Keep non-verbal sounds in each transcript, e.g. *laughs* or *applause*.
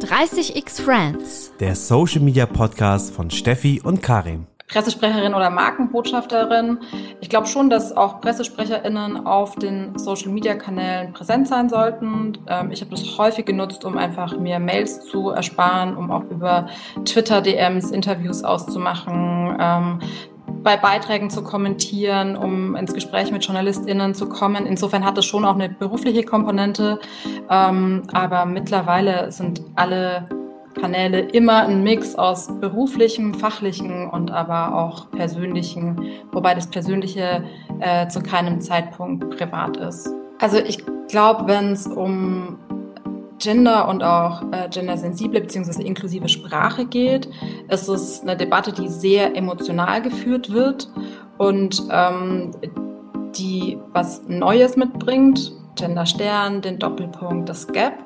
30x Friends. Der Social Media Podcast von Steffi und Karim. Pressesprecherin oder Markenbotschafterin. Ich glaube schon, dass auch PressesprecherInnen auf den Social Media Kanälen präsent sein sollten. Ähm, ich habe das häufig genutzt, um einfach mir Mails zu ersparen, um auch über Twitter DMs Interviews auszumachen, ähm, bei Beiträgen zu kommentieren, um ins Gespräch mit JournalistInnen zu kommen. Insofern hat es schon auch eine berufliche Komponente. Ähm, aber mittlerweile sind alle Kanäle immer ein Mix aus beruflichem, fachlichem und aber auch persönlichen, wobei das Persönliche äh, zu keinem Zeitpunkt privat ist. Also ich glaube, wenn es um Gender und auch äh, gendersensible bzw. inklusive Sprache geht, ist es eine Debatte, die sehr emotional geführt wird und ähm, die was Neues mitbringt, Gender Stern, den Doppelpunkt, das Gap.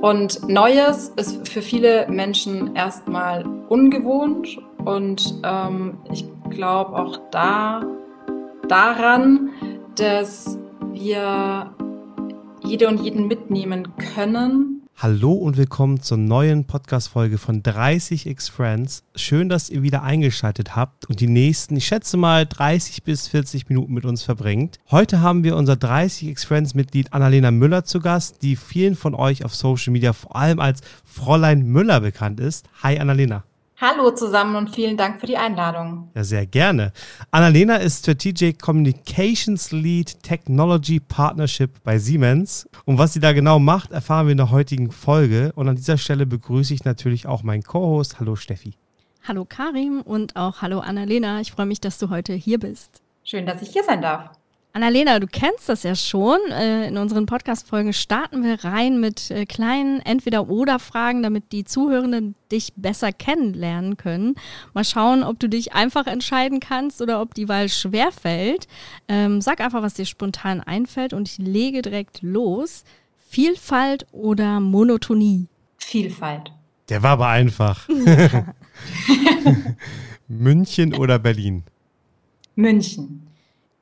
Und Neues ist für viele Menschen erstmal ungewohnt und ähm, ich glaube auch da daran, dass wir jede und jeden mitnehmen können. Hallo und willkommen zur neuen Podcast-Folge von 30x Friends. Schön, dass ihr wieder eingeschaltet habt und die nächsten, ich schätze mal, 30 bis 40 Minuten mit uns verbringt. Heute haben wir unser 30x Friends-Mitglied Annalena Müller zu Gast, die vielen von euch auf Social Media vor allem als Fräulein Müller bekannt ist. Hi Annalena. Hallo zusammen und vielen Dank für die Einladung. Ja, sehr gerne. Annalena ist Strategic Communications Lead Technology Partnership bei Siemens. Und was sie da genau macht, erfahren wir in der heutigen Folge. Und an dieser Stelle begrüße ich natürlich auch meinen Co-Host. Hallo Steffi. Hallo Karim und auch hallo Annalena. Ich freue mich, dass du heute hier bist. Schön, dass ich hier sein darf. Annalena, du kennst das ja schon. Äh, in unseren Podcast-Folgen starten wir rein mit äh, kleinen Entweder-Oder-Fragen, damit die Zuhörenden dich besser kennenlernen können. Mal schauen, ob du dich einfach entscheiden kannst oder ob die Wahl schwer fällt. Ähm, sag einfach, was dir spontan einfällt und ich lege direkt los. Vielfalt oder Monotonie? Vielfalt. Der war aber einfach. *laughs* *laughs* München oder Berlin? München.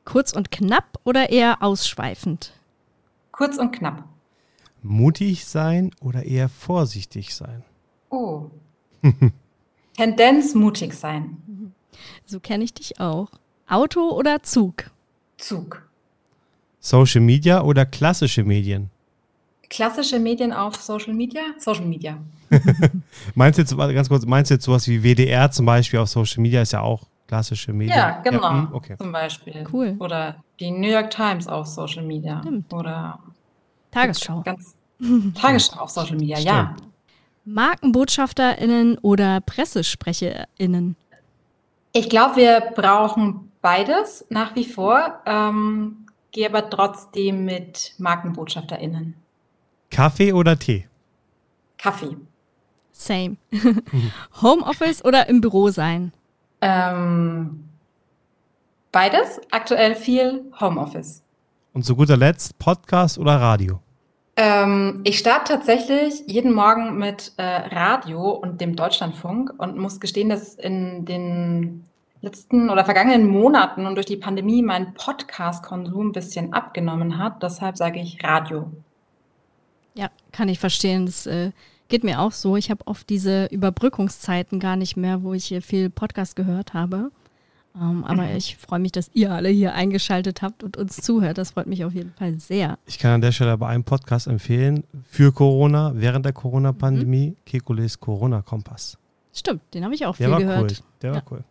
Kurz und knapp oder eher ausschweifend? Kurz und knapp. Mutig sein oder eher vorsichtig sein? Oh. *laughs* Tendenz mutig sein. So kenne ich dich auch. Auto oder Zug? Zug. Social Media oder klassische Medien? Klassische Medien auf Social Media? Social Media. *laughs* meinst du jetzt, ganz kurz, meinst du jetzt sowas wie WDR zum Beispiel auf Social Media ist ja auch klassische Medien. Ja, genau. Ja, hm, okay. Zum Beispiel. Cool. Oder die New York Times auf Social Media. Stimmt. Oder Tagesschau. Ganz *laughs* Tagesschau auf Social Media, Stimmt. ja. MarkenbotschafterInnen oder PressesprecherInnen? Ich glaube, wir brauchen beides nach wie vor. Ähm, gehe aber trotzdem mit MarkenbotschafterInnen. Kaffee oder Tee? Kaffee. Same. *laughs* Homeoffice oder im Büro sein? Ähm, beides. Aktuell viel Homeoffice. Und zu guter Letzt Podcast oder Radio? Ähm, ich starte tatsächlich jeden Morgen mit äh, Radio und dem Deutschlandfunk und muss gestehen, dass in den letzten oder vergangenen Monaten und durch die Pandemie mein Podcast-Konsum ein bisschen abgenommen hat. Deshalb sage ich Radio. Ja, kann ich verstehen. Das äh, Geht mir auch so. Ich habe oft diese Überbrückungszeiten gar nicht mehr, wo ich viel Podcast gehört habe. Um, ähm, aber mhm. ich freue mich, dass ihr alle hier eingeschaltet habt und uns zuhört. Das freut mich auf jeden Fall sehr. Ich kann an der Stelle aber einen Podcast empfehlen für Corona, während der Corona-Pandemie, mhm. Kekules Corona-Kompass. Stimmt, den habe ich auch der viel war gehört. Cool. Der war cool.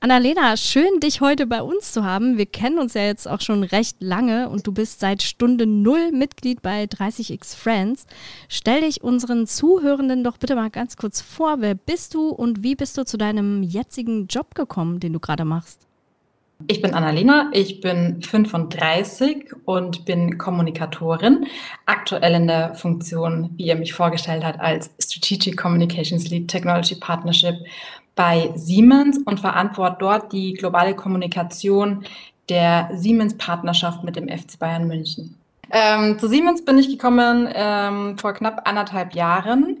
Annalena, schön, dich heute bei uns zu haben. Wir kennen uns ja jetzt auch schon recht lange und du bist seit Stunde Null Mitglied bei 30x Friends. Stell dich unseren Zuhörenden doch bitte mal ganz kurz vor. Wer bist du und wie bist du zu deinem jetzigen Job gekommen, den du gerade machst? Ich bin Annalena, ich bin 35 und bin Kommunikatorin, aktuell in der Funktion, wie ihr mich vorgestellt habt, als Strategic Communications Lead Technology Partnership bei Siemens und verantworte dort die globale Kommunikation der Siemens-Partnerschaft mit dem FC Bayern München. Ähm, zu Siemens bin ich gekommen ähm, vor knapp anderthalb Jahren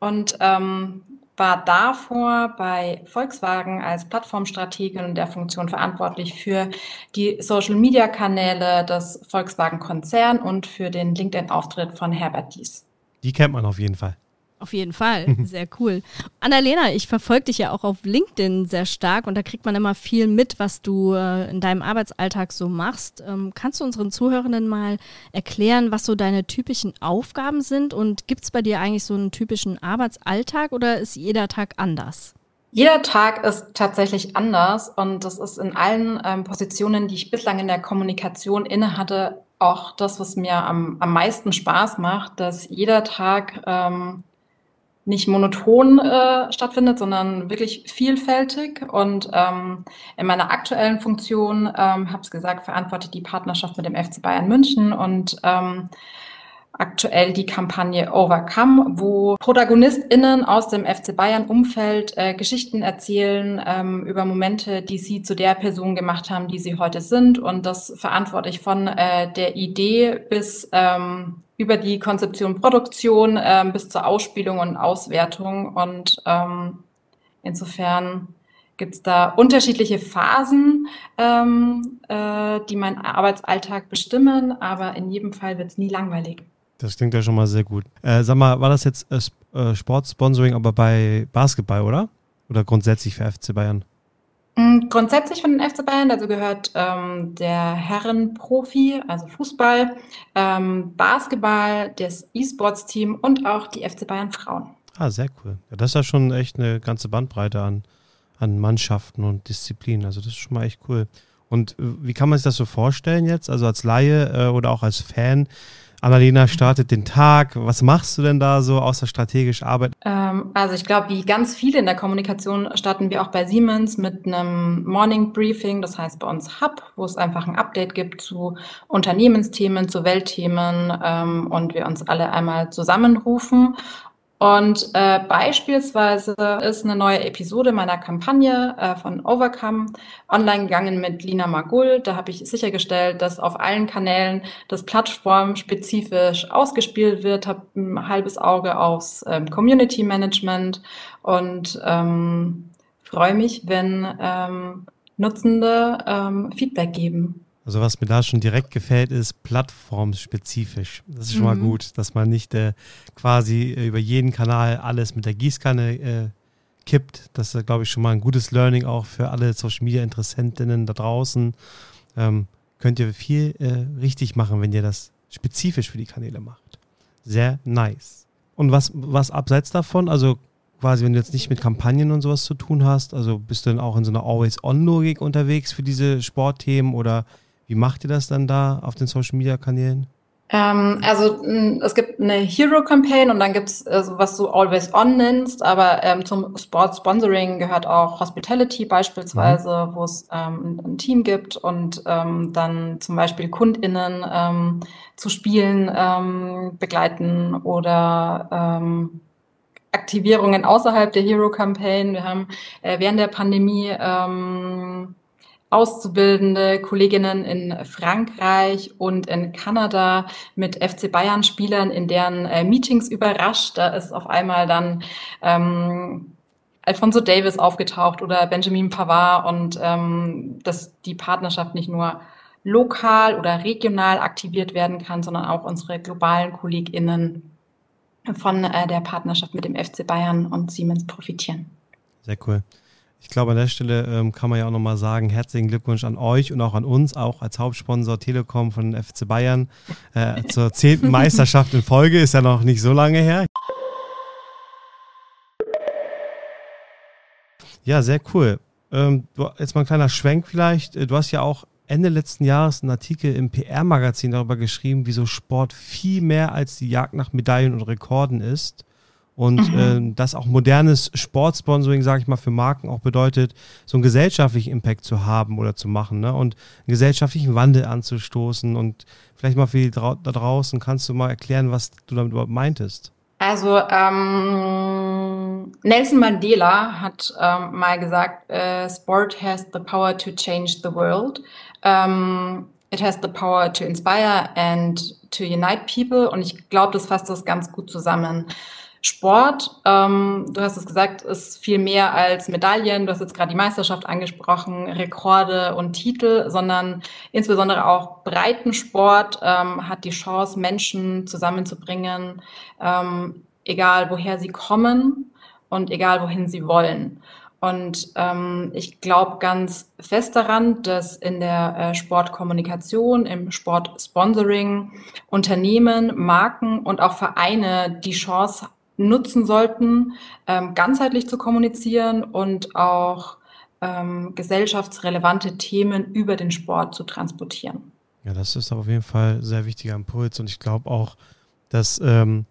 und ähm, war davor bei Volkswagen als Plattformstrategin in der Funktion verantwortlich für die Social-Media-Kanäle des Volkswagen-Konzern und für den LinkedIn-Auftritt von Herbert Dies. Die kennt man auf jeden Fall. Auf jeden Fall, *laughs* sehr cool. Annalena, ich verfolge dich ja auch auf LinkedIn sehr stark und da kriegt man immer viel mit, was du äh, in deinem Arbeitsalltag so machst. Ähm, kannst du unseren Zuhörenden mal erklären, was so deine typischen Aufgaben sind und gibt es bei dir eigentlich so einen typischen Arbeitsalltag oder ist jeder Tag anders? Jeder Tag ist tatsächlich anders und das ist in allen ähm, Positionen, die ich bislang in der Kommunikation inne hatte, auch das, was mir am, am meisten Spaß macht, dass jeder Tag ähm, nicht monoton äh, stattfindet, sondern wirklich vielfältig. Und ähm, in meiner aktuellen Funktion, ähm, habe es gesagt, verantworte die Partnerschaft mit dem FC Bayern München und ähm, aktuell die Kampagne Overcome, wo ProtagonistInnen aus dem FC Bayern-Umfeld äh, Geschichten erzählen ähm, über Momente, die sie zu der Person gemacht haben, die sie heute sind. Und das verantworte ich von äh, der Idee bis ähm, über die Konzeption, Produktion ähm, bis zur Ausspielung und Auswertung. Und ähm, insofern gibt es da unterschiedliche Phasen, ähm, äh, die meinen Arbeitsalltag bestimmen, aber in jedem Fall wird es nie langweilig. Das klingt ja schon mal sehr gut. Äh, sag mal, war das jetzt äh, äh Sportsponsoring aber bei Basketball, oder? Oder grundsätzlich für FC Bayern? Mm, grundsätzlich von den FC Bayern, also gehört ähm, der Herrenprofi, also Fußball, ähm, Basketball, das E-Sports-Team und auch die FC Bayern Frauen. Ah, sehr cool. Ja, das ist ja schon echt eine ganze Bandbreite an, an Mannschaften und Disziplinen. Also das ist schon mal echt cool. Und äh, wie kann man sich das so vorstellen jetzt? Also als Laie äh, oder auch als Fan? Annalena startet den Tag. Was machst du denn da so außer strategisch Arbeit? Ähm, also ich glaube, wie ganz viele in der Kommunikation starten wir auch bei Siemens mit einem Morning Briefing, das heißt bei uns Hub, wo es einfach ein Update gibt zu Unternehmensthemen, zu Weltthemen ähm, und wir uns alle einmal zusammenrufen und äh, beispielsweise ist eine neue Episode meiner Kampagne äh, von Overcome online gegangen mit Lina Magul. Da habe ich sichergestellt, dass auf allen Kanälen das plattformspezifisch ausgespielt wird, habe ein halbes Auge aufs ähm, Community Management und ähm, freue mich, wenn ähm, Nutzende ähm, Feedback geben. Also was mir da schon direkt gefällt, ist plattformspezifisch. Das ist schon mhm. mal gut, dass man nicht äh, quasi äh, über jeden Kanal alles mit der Gießkanne äh, kippt. Das ist, glaube ich, schon mal ein gutes Learning auch für alle Social Media Interessentinnen da draußen. Ähm, könnt ihr viel äh, richtig machen, wenn ihr das spezifisch für die Kanäle macht. Sehr nice. Und was, was abseits davon, also quasi, wenn du jetzt nicht mit Kampagnen und sowas zu tun hast, also bist du dann auch in so einer Always-On-Logik unterwegs für diese Sportthemen oder wie macht ihr das dann da auf den Social Media Kanälen? Ähm, also es gibt eine Hero Campaign und dann gibt es äh, was du Always On nennst, aber ähm, zum Sport Sponsoring gehört auch Hospitality beispielsweise, mhm. wo es ähm, ein Team gibt und ähm, dann zum Beispiel KundInnen ähm, zu Spielen ähm, begleiten oder Aktivierungen außerhalb der Hero Campaign. Wir haben äh, während der Pandemie auszubildende Kolleginnen in Frankreich und in Kanada mit FC Bayern Spielern in deren äh, Meetings überrascht. Da ist auf einmal dann ähm, Alfonso Davis aufgetaucht oder Benjamin Pavard und ähm, dass die Partnerschaft nicht nur lokal oder regional aktiviert werden kann, sondern auch unsere globalen KollegInnen von äh, der Partnerschaft mit dem FC Bayern und Siemens profitieren. Sehr cool. Ich glaube, an der Stelle ähm, kann man ja auch nochmal sagen, herzlichen Glückwunsch an euch und auch an uns, auch als Hauptsponsor Telekom von FC Bayern äh, *laughs* zur zehnten Meisterschaft in Folge. Ist ja noch nicht so lange her. Ja, sehr cool. Ähm, jetzt mal ein kleiner Schwenk vielleicht. Äh, du hast ja auch Ende letzten Jahres einen Artikel im PR-Magazin darüber geschrieben, wieso Sport viel mehr als die Jagd nach Medaillen und Rekorden ist. Und mhm. äh, dass auch modernes Sportsponsoring, sage ich mal, für Marken auch bedeutet, so einen gesellschaftlichen Impact zu haben oder zu machen ne? und einen gesellschaftlichen Wandel anzustoßen. Und vielleicht mal für die da draußen, kannst du mal erklären, was du damit überhaupt meintest? Also ähm, Nelson Mandela hat ähm, mal gesagt, äh, Sport has the power to change the world. Ähm, it has the power to inspire and to unite people. Und ich glaube, das fasst das ganz gut zusammen. Sport, ähm, du hast es gesagt, ist viel mehr als Medaillen. Du hast jetzt gerade die Meisterschaft angesprochen, Rekorde und Titel, sondern insbesondere auch Breitensport ähm, hat die Chance, Menschen zusammenzubringen, ähm, egal woher sie kommen und egal wohin sie wollen. Und ähm, ich glaube ganz fest daran, dass in der äh, Sportkommunikation, im Sportsponsoring Unternehmen, Marken und auch Vereine die Chance nutzen sollten, ähm, ganzheitlich zu kommunizieren und auch ähm, gesellschaftsrelevante Themen über den Sport zu transportieren. Ja, das ist auf jeden Fall ein sehr wichtiger Impuls und ich glaube auch, dass ähm,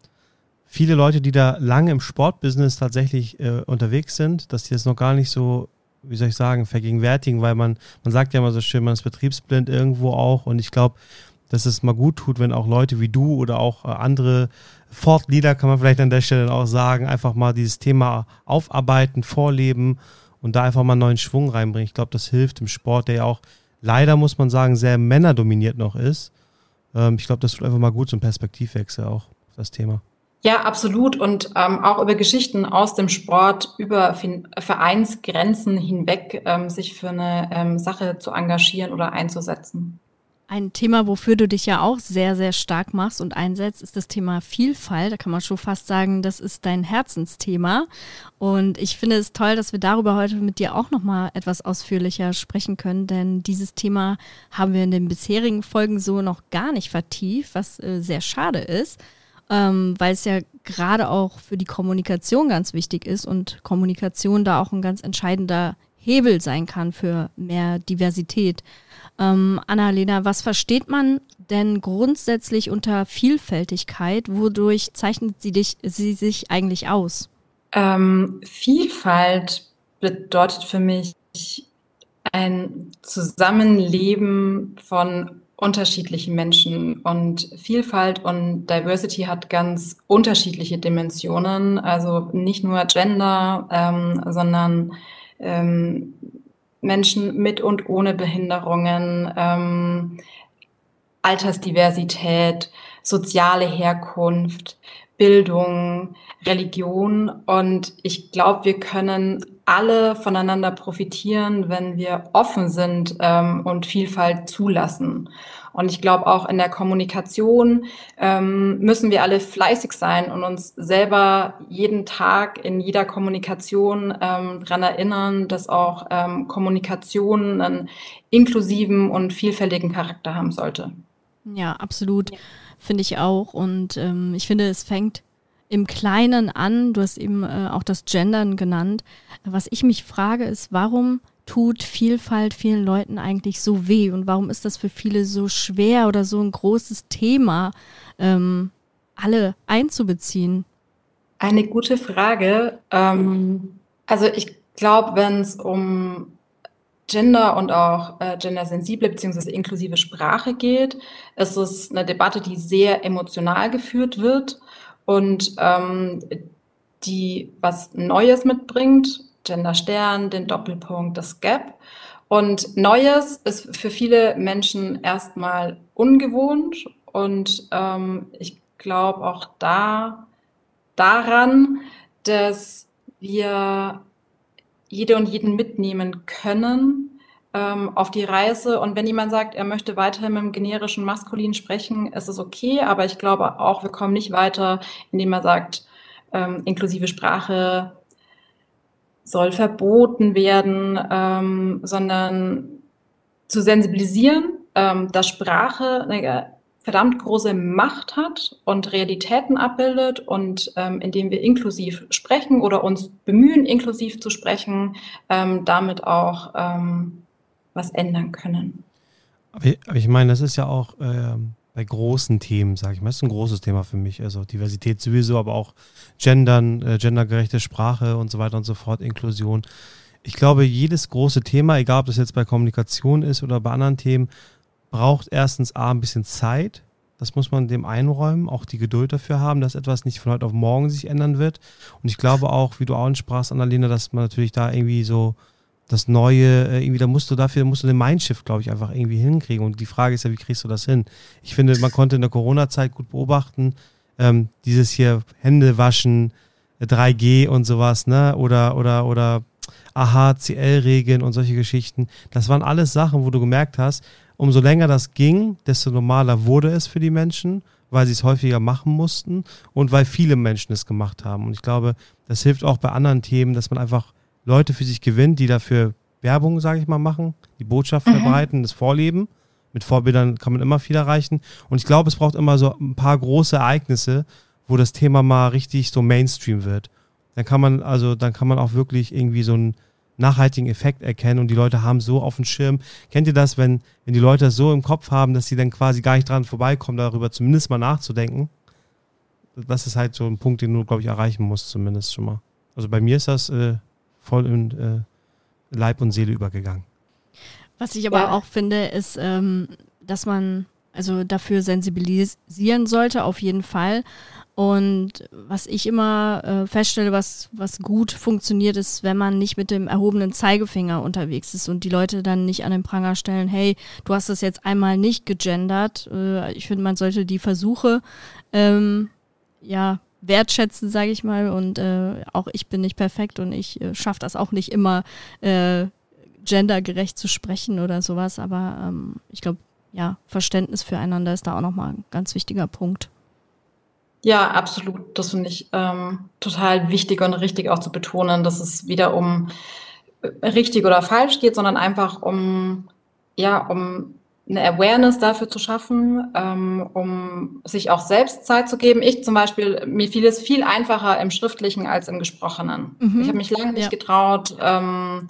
viele Leute, die da lange im Sportbusiness tatsächlich äh, unterwegs sind, dass die das noch gar nicht so, wie soll ich sagen, vergegenwärtigen, weil man, man sagt ja immer so schön, man ist betriebsblind irgendwo auch und ich glaube, dass es mal gut tut, wenn auch Leute wie du oder auch äh, andere Fortleader, kann man vielleicht an der Stelle auch sagen, einfach mal dieses Thema aufarbeiten, vorleben und da einfach mal neuen Schwung reinbringen. Ich glaube, das hilft im Sport, der ja auch leider, muss man sagen, sehr männerdominiert noch ist. Ähm, ich glaube, das tut einfach mal gut, ein Perspektivwechsel auch das Thema. Ja, absolut. Und ähm, auch über Geschichten aus dem Sport, über Vereinsgrenzen hinweg, ähm, sich für eine ähm, Sache zu engagieren oder einzusetzen. Ein Thema, wofür du dich ja auch sehr, sehr stark machst und einsetzt, ist das Thema Vielfalt. Da kann man schon fast sagen, das ist dein Herzensthema. Und ich finde es toll, dass wir darüber heute mit dir auch nochmal etwas ausführlicher sprechen können, denn dieses Thema haben wir in den bisherigen Folgen so noch gar nicht vertieft, was äh, sehr schade ist ähm, weil es ja gerade auch für die Kommunikation ganz wichtig ist und Kommunikation da auch ein ganz entscheidender Hebel sein kann für mehr Diversität. Ähm, Annalena, was versteht man denn grundsätzlich unter Vielfältigkeit? Wodurch zeichnet sie, dich, sie sich eigentlich aus? Ähm, Vielfalt bedeutet für mich ein Zusammenleben von unterschiedlichen Menschen und Vielfalt und Diversity hat ganz unterschiedliche Dimensionen, also nicht nur Gender, ähm, sondern ähm, Menschen mit und ohne Behinderungen, ähm, Altersdiversität, soziale Herkunft, Bildung, Religion. Und ich glaube, wir können alle voneinander profitieren, wenn wir offen sind ähm, und Vielfalt zulassen. Und ich glaube, auch in der Kommunikation ähm, müssen wir alle fleißig sein und uns selber jeden Tag in jeder Kommunikation ähm, daran erinnern, dass auch ähm, Kommunikation einen inklusiven und vielfältigen Charakter haben sollte. Ja, absolut. Ja. Finde ich auch. Und ähm, ich finde, es fängt im Kleinen an. Du hast eben äh, auch das Gendern genannt. Was ich mich frage, ist, warum tut Vielfalt vielen Leuten eigentlich so weh und warum ist das für viele so schwer oder so ein großes Thema, ähm, alle einzubeziehen? Eine gute Frage. Ähm, also ich glaube, wenn es um Gender und auch äh, gendersensible bzw. inklusive Sprache geht, ist es eine Debatte, die sehr emotional geführt wird und ähm, die was Neues mitbringt, Gender Stern, den Doppelpunkt, das Gap. Und Neues ist für viele Menschen erstmal ungewohnt und ähm, ich glaube auch da daran, dass wir jede und jeden mitnehmen können ähm, auf die Reise. Und wenn jemand sagt, er möchte weiterhin mit dem generischen Maskulin sprechen, ist es okay. Aber ich glaube auch, wir kommen nicht weiter, indem er sagt, ähm, inklusive Sprache soll verboten werden, ähm, sondern zu sensibilisieren, ähm, dass Sprache eine verdammt große Macht hat und Realitäten abbildet und ähm, indem wir inklusiv sprechen oder uns bemühen, inklusiv zu sprechen, ähm, damit auch ähm, was ändern können. Aber ich, aber ich, meine, das ist ja auch ähm, bei großen Themen, sage ich mal, das ist ein großes Thema für mich. Also Diversität sowieso, aber auch Gendern, äh, gendergerechte Sprache und so weiter und so fort, Inklusion. Ich glaube, jedes große Thema, egal ob das jetzt bei Kommunikation ist oder bei anderen Themen, braucht erstens A, ein bisschen Zeit. Das muss man dem einräumen, auch die Geduld dafür haben, dass etwas nicht von heute auf morgen sich ändern wird. Und ich glaube auch, wie du auch sprachst, Annalena, dass man natürlich da irgendwie so das Neue, äh, irgendwie, da musst du dafür, musst du den Mindshift, glaube ich, einfach irgendwie hinkriegen. Und die Frage ist ja, wie kriegst du das hin? Ich finde, man konnte in der Corona-Zeit gut beobachten, ähm, dieses hier Hände waschen, 3G äh, und sowas, ne? Oder, oder, oder AHCL-Regeln und solche Geschichten. Das waren alles Sachen, wo du gemerkt hast, umso länger das ging, desto normaler wurde es für die Menschen, weil sie es häufiger machen mussten und weil viele Menschen es gemacht haben. Und ich glaube, das hilft auch bei anderen Themen, dass man einfach Leute für sich gewinnt, die dafür Werbung, sage ich mal, machen, die Botschaft mhm. verbreiten, das Vorleben. Mit Vorbildern kann man immer viel erreichen. Und ich glaube, es braucht immer so ein paar große Ereignisse, wo das Thema mal richtig so Mainstream wird. Dann kann man, also, dann kann man auch wirklich irgendwie so einen nachhaltigen Effekt erkennen und die Leute haben so auf dem Schirm. Kennt ihr das, wenn, wenn die Leute das so im Kopf haben, dass sie dann quasi gar nicht dran vorbeikommen, darüber zumindest mal nachzudenken? Das ist halt so ein Punkt, den du, glaube ich, erreichen musst, zumindest schon mal. Also bei mir ist das äh, voll in äh, Leib und Seele übergegangen. Was ich aber ja. auch finde, ist, ähm, dass man also dafür sensibilisieren sollte, auf jeden Fall. Und was ich immer äh, feststelle, was, was gut funktioniert, ist, wenn man nicht mit dem erhobenen Zeigefinger unterwegs ist und die Leute dann nicht an den Pranger stellen, hey, du hast das jetzt einmal nicht gegendert. Äh, ich finde, man sollte die Versuche ähm, ja wertschätzen, sage ich mal. Und äh, auch ich bin nicht perfekt und ich äh, schaffe das auch nicht immer äh, gendergerecht zu sprechen oder sowas. Aber ähm, ich glaube, ja, Verständnis füreinander ist da auch nochmal ein ganz wichtiger Punkt. Ja, absolut. Das finde ich ähm, total wichtig und richtig auch zu betonen, dass es wieder um äh, richtig oder falsch geht, sondern einfach um, ja, um eine Awareness dafür zu schaffen, ähm, um sich auch selbst Zeit zu geben. Ich zum Beispiel, mir fiel es viel einfacher im Schriftlichen als im Gesprochenen. Mhm. Ich habe mich lange nicht ja. getraut, ähm,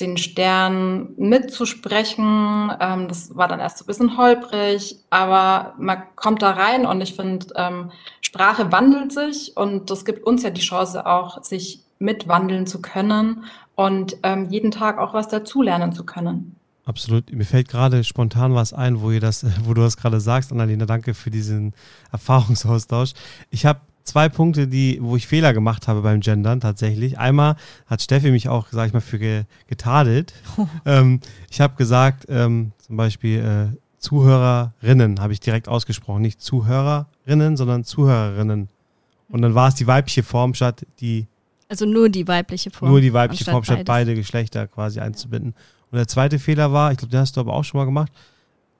den Stern mitzusprechen. Ähm, das war dann erst so ein bisschen holprig, aber man kommt da rein und ich finde, ähm, Sprache wandelt sich und das gibt uns ja die Chance auch, sich mitwandeln zu können und ähm, jeden Tag auch was dazulernen zu können. Absolut. Mir fällt gerade spontan was ein, wo ihr das, *laughs* wo du das gerade sagst, Annalena. Danke für diesen Erfahrungsaustausch. Ich habe zwei Punkte, die, wo ich Fehler gemacht habe beim Gendern tatsächlich. Einmal hat Steffi mich auch, sag ich mal, für ge, getadelt. *laughs* Ähm, ich habe gesagt, ähm, zum Beispiel äh, Zuhörerinnen habe ich direkt ausgesprochen. Nicht Zuhörerinnen, sondern Zuhörerinnen. Und dann war es die weibliche Form statt die. Also nur die weibliche Form. Nur die weibliche Form statt beides. beide Geschlechter quasi einzubinden. Und der zweite Fehler war, ich glaube, den hast du aber auch schon mal gemacht,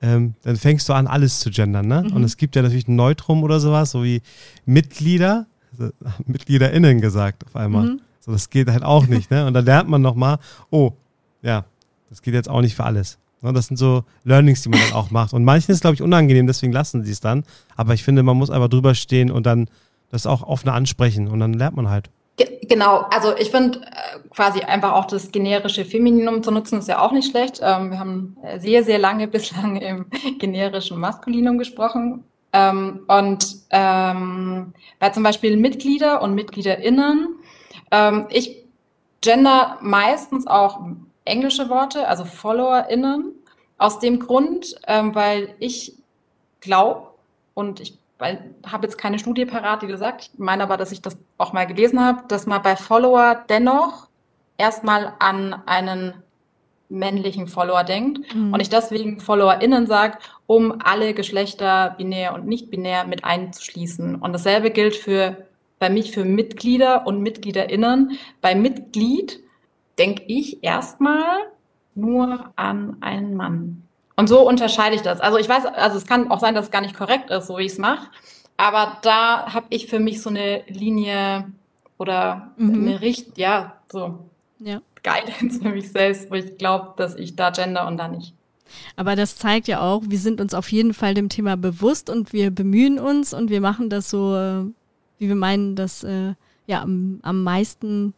ähm, dann fängst du an, alles zu gendern, ne? Mhm. Und es gibt ja natürlich ein Neutrum oder sowas, so wie Mitglieder, also *laughs* MitgliederInnen gesagt auf einmal. Mhm. So, das geht halt auch nicht, ne? Und dann lernt man nochmal, oh, ja, das geht jetzt auch nicht für alles. Ne? Das sind so Learnings, die man dann auch macht. Und manchen ist, glaube ich, unangenehm, deswegen lassen sie es dann. Aber ich finde, man muss einfach drüber stehen und dann das auch offener ansprechen und dann lernt man halt. Genau, also ich finde äh, quasi einfach auch das generische Femininum zu nutzen, ist ja auch nicht schlecht. Ähm, wir haben sehr, sehr lange *laughs* bislang im generischen Maskulinum gesprochen. Ähm, und ähm, bei zum Beispiel Mitglieder und MitgliederInnen, ich gender meistens auch englische Worte, also FollowerInnen, aus dem Grund, weil ich glaube und ich weil habe jetzt keine Studie parat, die gesagt, ich meine aber, dass ich das auch mal gelesen habe, dass man bei Follower dennoch erstmal an einen männlichen Follower denkt mhm. und ich deswegen FollowerInnen sage, um alle Geschlechter, binär und nicht binär mit einzuschließen. Und dasselbe gilt für bei mich für Mitglieder und MitgliederInnen. Bei Mitglied denke ich erstmal nur an einen Mann. Und so unterscheide ich das. Also ich weiß, also es kann auch sein, dass es gar nicht korrekt ist, so wie ich es mache. Aber da habe ich für mich so eine Linie oder mhm. eine Richt, ja, so ja. Guidance für mich selbst, wo ich glaube, dass ich da gender und da nicht. Aber das zeigt ja auch, wir sind uns auf jeden Fall dem Thema bewusst und wir bemühen uns und wir machen das so, äh, wie wir meinen, dass äh, ja am, am meisten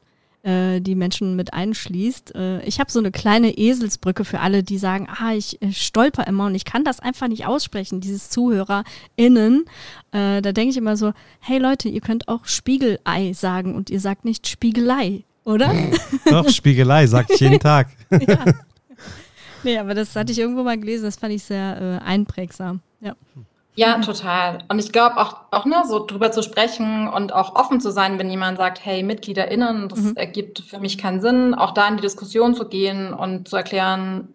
äh, die Menschen mit einschließt. Äh, ich habe so eine kleine Eselsbrücke für alle, die sagen, ah, ich äh, stolper immer und ich kann das einfach nicht aussprechen, dieses ZuhörerInnen. Äh, da denke ich immer so, hey Leute, ihr könnt auch Spiegelei sagen und ihr sagt nicht Spiegelei, oder? *laughs* Doch, Spiegelei, sag ich jeden Tag. *laughs* ja. Nee, aber das hatte ich irgendwo mal gelesen, das fand ich sehr einprägsam. Ja. Ja, total. Und ich glaube auch, auch ne, so drüber zu sprechen und auch offen zu sein, wenn jemand sagt, hey, MitgliederInnen, das mhm. ergibt für mich keinen Sinn, auch da in die Diskussion zu gehen und zu erklären,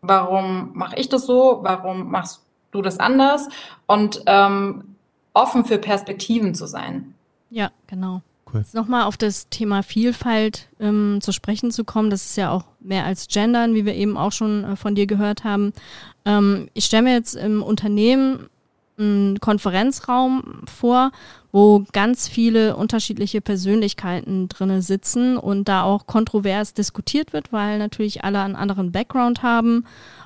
warum mache ich das so, warum machst du das anders und ähm, offen für Perspektiven zu sein. Ja, genau. Cool. Nochmal auf das Thema Vielfalt ähm, zu sprechen zu kommen, das ist ja auch mehr als Gendern, wie wir eben auch schon äh, von dir gehört haben. Ähm, ich stelle mir jetzt im Unternehmen einen Konferenzraum vor, wo ganz viele unterschiedliche Persönlichkeiten drinne sitzen und da auch kontrovers diskutiert wird, weil natürlich alle einen anderen Background haben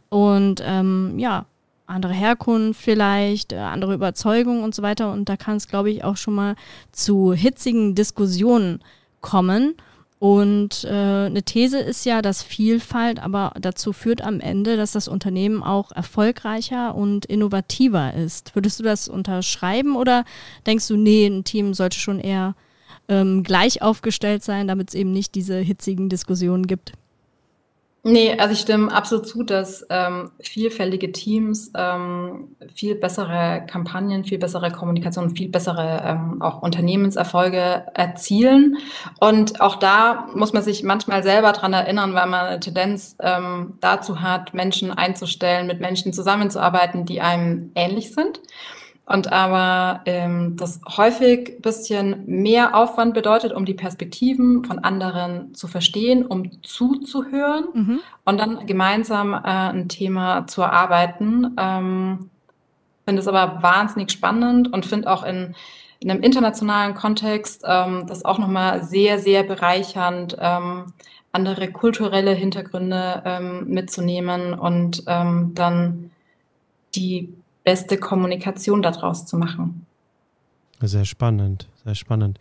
und ähm, ja, andere Herkunft vielleicht, äh, andere Überzeugung und so weiter. Und da kann es, glaube ich, auch schon mal zu hitzigen Diskussionen kommen. Und äh, eine These ist ja, dass Vielfalt aber dazu führt am Ende, dass das Unternehmen auch erfolgreicher und innovativer ist. Würdest du das unterschreiben oder denkst du, nee, ein Team sollte schon eher ähm, gleich aufgestellt sein, damit es eben nicht diese hitzigen Diskussionen gibt? Nee, also ich stimme absolut zu, dass ähm, vielfältige Teams ähm, viel bessere Kampagnen, viel bessere Kommunikation, viel bessere ähm, auch Unternehmenserfolge erzielen. Und auch da muss man sich manchmal selber dran erinnern, weil man eine Tendenz ähm, dazu hat, Menschen einzustellen, mit Menschen zusammenzuarbeiten, die einem ähnlich sind und aber ähm, das häufig bisschen mehr Aufwand bedeutet, um die Perspektiven von anderen zu verstehen, um zuzuhören mhm. und dann gemeinsam äh, ein Thema zu erarbeiten. Ähm, finde es aber wahnsinnig spannend und finde auch in, in einem internationalen Kontext ähm, das auch nochmal sehr, sehr bereichernd, ähm, andere kulturelle Hintergründe ähm, mitzunehmen und ähm, dann die beste Kommunikation daraus zu machen. Sehr spannend, sehr spannend.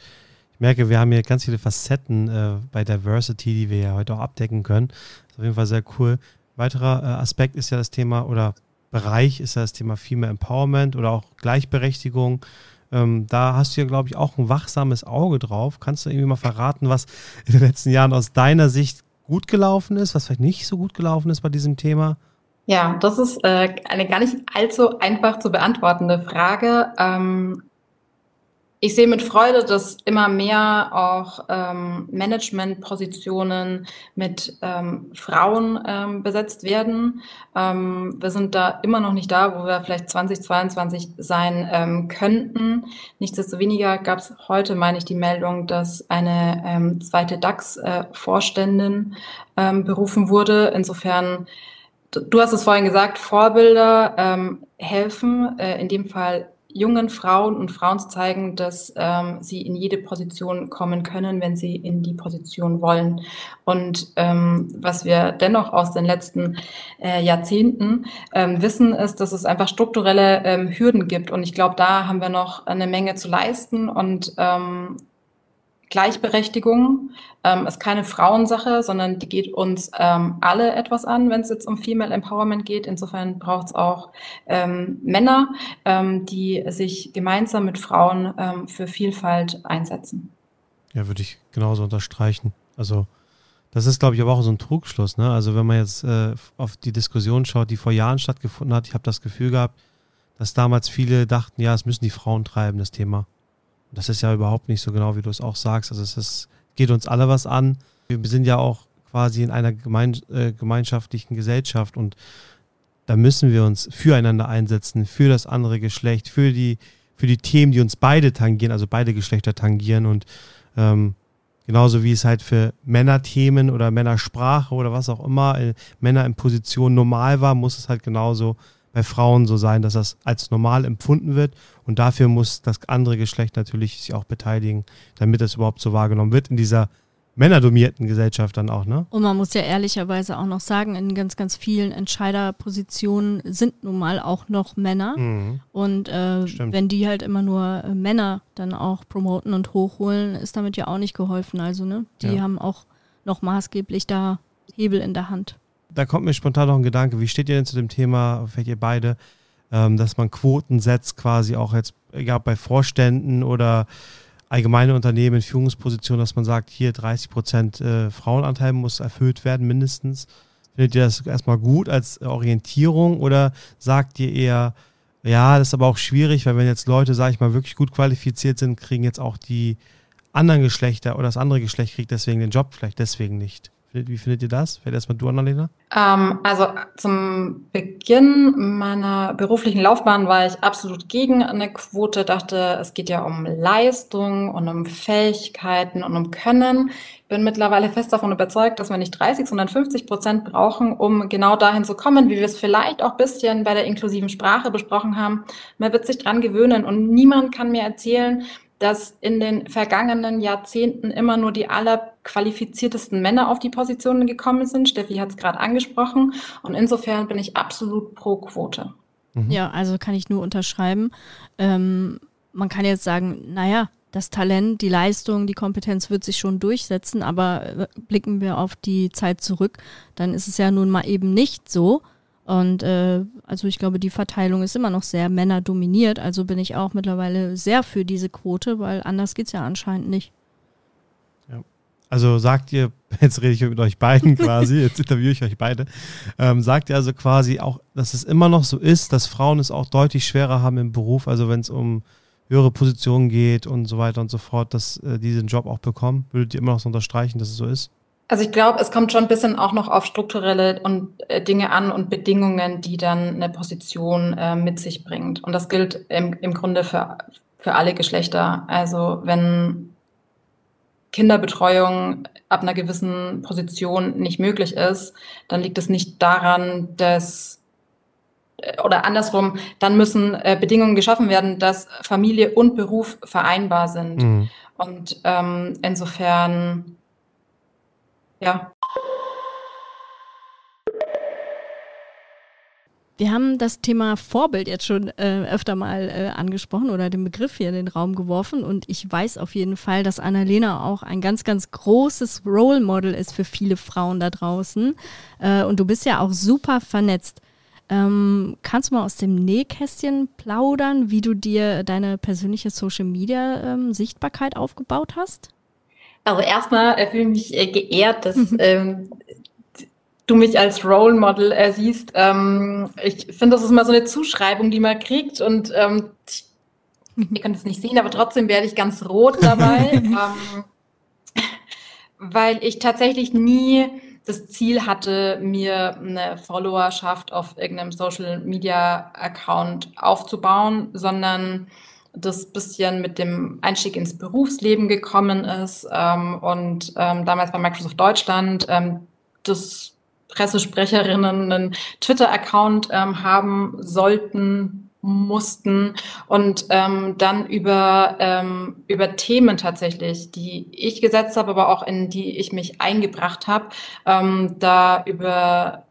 Ich merke, wir haben hier ganz viele Facetten äh, bei Diversity, die wir ja heute auch abdecken können. Das ist auf jeden Fall sehr cool. Weiterer äh, Aspekt ist ja das Thema oder Bereich ist ja das Thema Female Empowerment oder auch Gleichberechtigung. Ähm, da hast du ja, glaube ich, auch ein wachsames Auge drauf. Kannst du irgendwie mal verraten, was in den letzten Jahren aus deiner Sicht gut gelaufen ist, was vielleicht nicht so gut gelaufen ist bei diesem Thema? Ja, das ist äh, eine gar nicht allzu einfach zu beantwortende Frage. Ähm, ich sehe mit Freude, dass immer mehr auch ähm, Managementpositionen mit ähm, Frauen ähm, besetzt werden. Ähm, wir sind da immer noch nicht da, wo wir vielleicht 2022 sein ähm, könnten. Nichtsdestoweniger gab es heute, meine ich, die Meldung, dass eine ähm, zweite DAX-Vorständin äh, ähm, berufen wurde. Insofern Du hast es vorhin gesagt, Vorbilder ähm, helfen, äh, in dem Fall jungen Frauen und Frauen zu zeigen, dass ähm, sie in jede Position kommen können, wenn sie in die Position wollen. Und ähm, was wir dennoch aus den letzten äh, Jahrzehnten ähm, wissen, ist, dass es einfach strukturelle ähm, Hürden gibt. Und ich glaube, da haben wir noch eine Menge zu leisten. Und ähm, Gleichberechtigung ähm, ist keine Frauensache, sondern die geht uns ähm, alle etwas an, wenn es jetzt um Female Empowerment geht. Insofern braucht es auch ähm, Männer, ähm, die sich gemeinsam mit Frauen ähm, für Vielfalt einsetzen. Ja, würde ich genauso unterstreichen. Also das ist, glaube ich, aber auch so ein Trugschluss. Ne? Also wenn man jetzt äh, auf die Diskussion schaut, die vor Jahren stattgefunden hat, ich habe das Gefühl gehabt, dass damals viele dachten, ja, es müssen die Frauen treiben, das Thema. Das ist ja überhaupt nicht so genau, wie du es auch sagst. Also es ist, geht uns alle was an. Wir sind ja auch quasi in einer gemein, äh, gemeinschaftlichen Gesellschaft und da müssen wir uns füreinander einsetzen, für das andere Geschlecht, für die, für die Themen, die uns beide tangieren, also beide Geschlechter tangieren und ähm, genauso wie es halt für Männerthemen oder Männersprache oder was auch immer, äh, Männer in Position normal war, muss es halt genauso bei Frauen so sein, dass das als normal empfunden wird und dafür muss das andere Geschlecht natürlich sich auch beteiligen, damit das überhaupt so wahrgenommen wird in dieser männerdomierten Gesellschaft dann auch, ne? Und man muss ja ehrlicherweise auch noch sagen, in ganz, ganz vielen Entscheiderpositionen sind nun mal auch noch Männer. Mhm. Und äh, wenn die halt immer nur äh, Männer dann auch promoten und hochholen, ist damit ja auch nicht geholfen. Also, ne? Die ja. haben auch noch maßgeblich da Hebel in der Hand da kommt mir spontan noch ein Gedanke. Wie steht ihr denn zu dem Thema, vielleicht ihr beide, ähm, dass man Quoten setzt, quasi auch jetzt, egal bei Vorständen oder allgemeine Unternehmen in Führungspositionen, dass man sagt, hier 30 Prozent äh, Frauenanteil muss erfüllt werden, mindestens. Findet ihr das erstmal gut als Orientierung oder sagt ihr eher, ja, das ist aber auch schwierig, weil wenn jetzt Leute, sage ich mal, wirklich gut qualifiziert sind, kriegen jetzt auch die anderen Geschlechter oder das andere Geschlecht kriegt deswegen den Job vielleicht deswegen nicht. Wie findet ihr das? Fällt erstmal du, Annalena? Ähm, also zum Beginn meiner beruflichen Laufbahn war ich absolut gegen eine Quote, dachte, es geht ja um Leistung und um Fähigkeiten und um Können. Bin mittlerweile fest davon überzeugt, dass wir nicht 30, sondern 50 Prozent brauchen, um genau dahin zu kommen, wie wir es vielleicht auch bisschen bei der inklusiven Sprache besprochen haben. Man wird sich dran gewöhnen und niemand kann mir erzählen, dass in den vergangenen Jahrzehnten immer nur die allerqualifiziertesten Männer auf die Positionen gekommen sind. Steffi hat es gerade angesprochen. Und insofern bin ich absolut pro Quote. Mhm. Ja, also kann ich nur unterschreiben. Ähm, man kann jetzt sagen, naja, das Talent, die Leistung, die Kompetenz wird sich schon durchsetzen, aber äh, blicken wir auf die Zeit zurück, dann ist es ja nun mal eben nicht so. Und äh, also ich glaube, die Verteilung ist immer noch sehr männerdominiert. Also bin ich auch mittlerweile sehr für diese Quote, weil anders geht es ja anscheinend nicht. Also sagt ihr, *laughs* jetzt rede ich mit euch beiden quasi, jetzt interviewe ich euch beide, ähm, sagt ihr also quasi auch, dass es immer noch so ist, dass Frauen es auch deutlich schwerer haben im Beruf, also wenn es um höhere Positionen geht und so weiter und so fort, dass äh, die diesen Job auch bekommen? Würdet ihr immer noch so unterstreichen, dass es so ist? Also ich glaube, es kommt schon ein bisschen auch noch auf strukturelle und äh, Dinge an und Bedingungen, die dann eine Position äh, mit sich bringt. Und das gilt im, im Grunde für, für alle Geschlechter. Also wenn Kinderbetreuung ab einer gewissen Position nicht möglich ist, dann liegt es nicht daran, dass äh, oder andersrum, dann müssen äh, Bedingungen geschaffen werden, dass Familie und Beruf vereinbar sind. Mhm. Und ähm, insofern ja. Wir haben das Thema Vorbild jetzt schon äh, öfter mal äh, angesprochen oder den Begriff hier in den Raum geworfen und ich weiß auf jeden Fall, dass Annalena auch ein ganz, ganz großes Role Model ist für viele Frauen da draußen äh, und du bist ja auch super vernetzt. Ähm, kannst du mal aus dem Nähkästchen plaudern, wie du dir deine persönliche Social Media ähm, Sichtbarkeit aufgebaut hast? Also erstmal äh, fühle ich mich äh, geehrt, dass mhm. ähm, du mich als Role Model äh, siehst. Ähm, ich finde, das ist mal so eine Zuschreibung, die man kriegt und ähm, ihr könnt es nicht sehen, aber trotzdem werde ich ganz rot dabei, *laughs* ähm, weil ich tatsächlich nie das Ziel hatte, mir eine Followerschaft auf irgendeinem Social Media Account aufzubauen, sondern das bisschen mit dem Einstieg ins Berufsleben gekommen ist ähm, und ähm, damals bei Microsoft Deutschland ähm, das Pressesprecherinnen einen Twitter-Account ähm, haben sollten, mussten und ähm, dann über, ähm, über Themen tatsächlich, die ich gesetzt habe, aber auch in die ich mich eingebracht habe, ähm, da über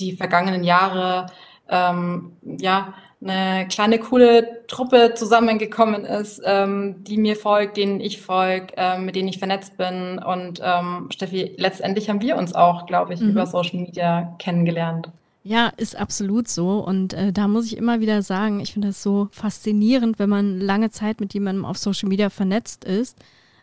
die vergangenen Jahre ähm, ja eine kleine coole Truppe zusammengekommen ist, ähm, die mir folgt, denen ich folge, ähm, mit denen ich vernetzt bin. Und ähm, Steffi, letztendlich haben wir uns auch, glaube ich, mhm. über Social Media kennengelernt. Ja, ist absolut so. Und äh, da muss ich immer wieder sagen, ich finde das so faszinierend, wenn man lange Zeit mit jemandem auf Social Media vernetzt ist.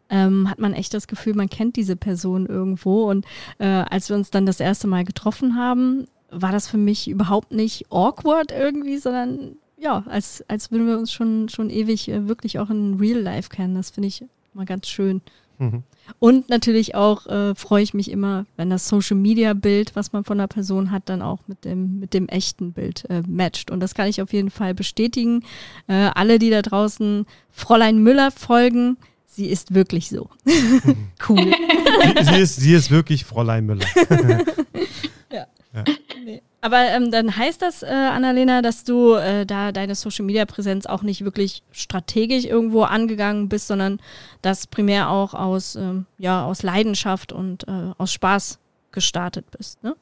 Ähm, hat man echt das Gefühl, man kennt diese Person irgendwo. Und äh, als wir uns dann das erste Mal getroffen haben, war das für mich überhaupt nicht awkward irgendwie, sondern ja, als, als würden wir uns schon, schon ewig äh, wirklich auch in Real Life kennen. Das finde ich mal ganz schön. Mhm. Und natürlich auch äh, freue ich mich immer, wenn das Social Media Bild, was man von der Person hat, dann auch mit dem, mit dem echten Bild äh, matcht. Und das kann ich auf jeden Fall bestätigen. Äh, alle, die da draußen Fräulein Müller folgen, sie ist wirklich so. *laughs* cool. Sie, sie, ist, sie ist wirklich Fräulein Müller. *laughs* ja. ja. Nee. Aber ähm, dann heißt das, äh, Annalena, dass du äh, da deine Social Media Präsenz auch nicht wirklich strategisch irgendwo angegangen bist, sondern das primär auch aus, ähm, ja, aus Leidenschaft und äh, aus Spaß gestartet bist, ne?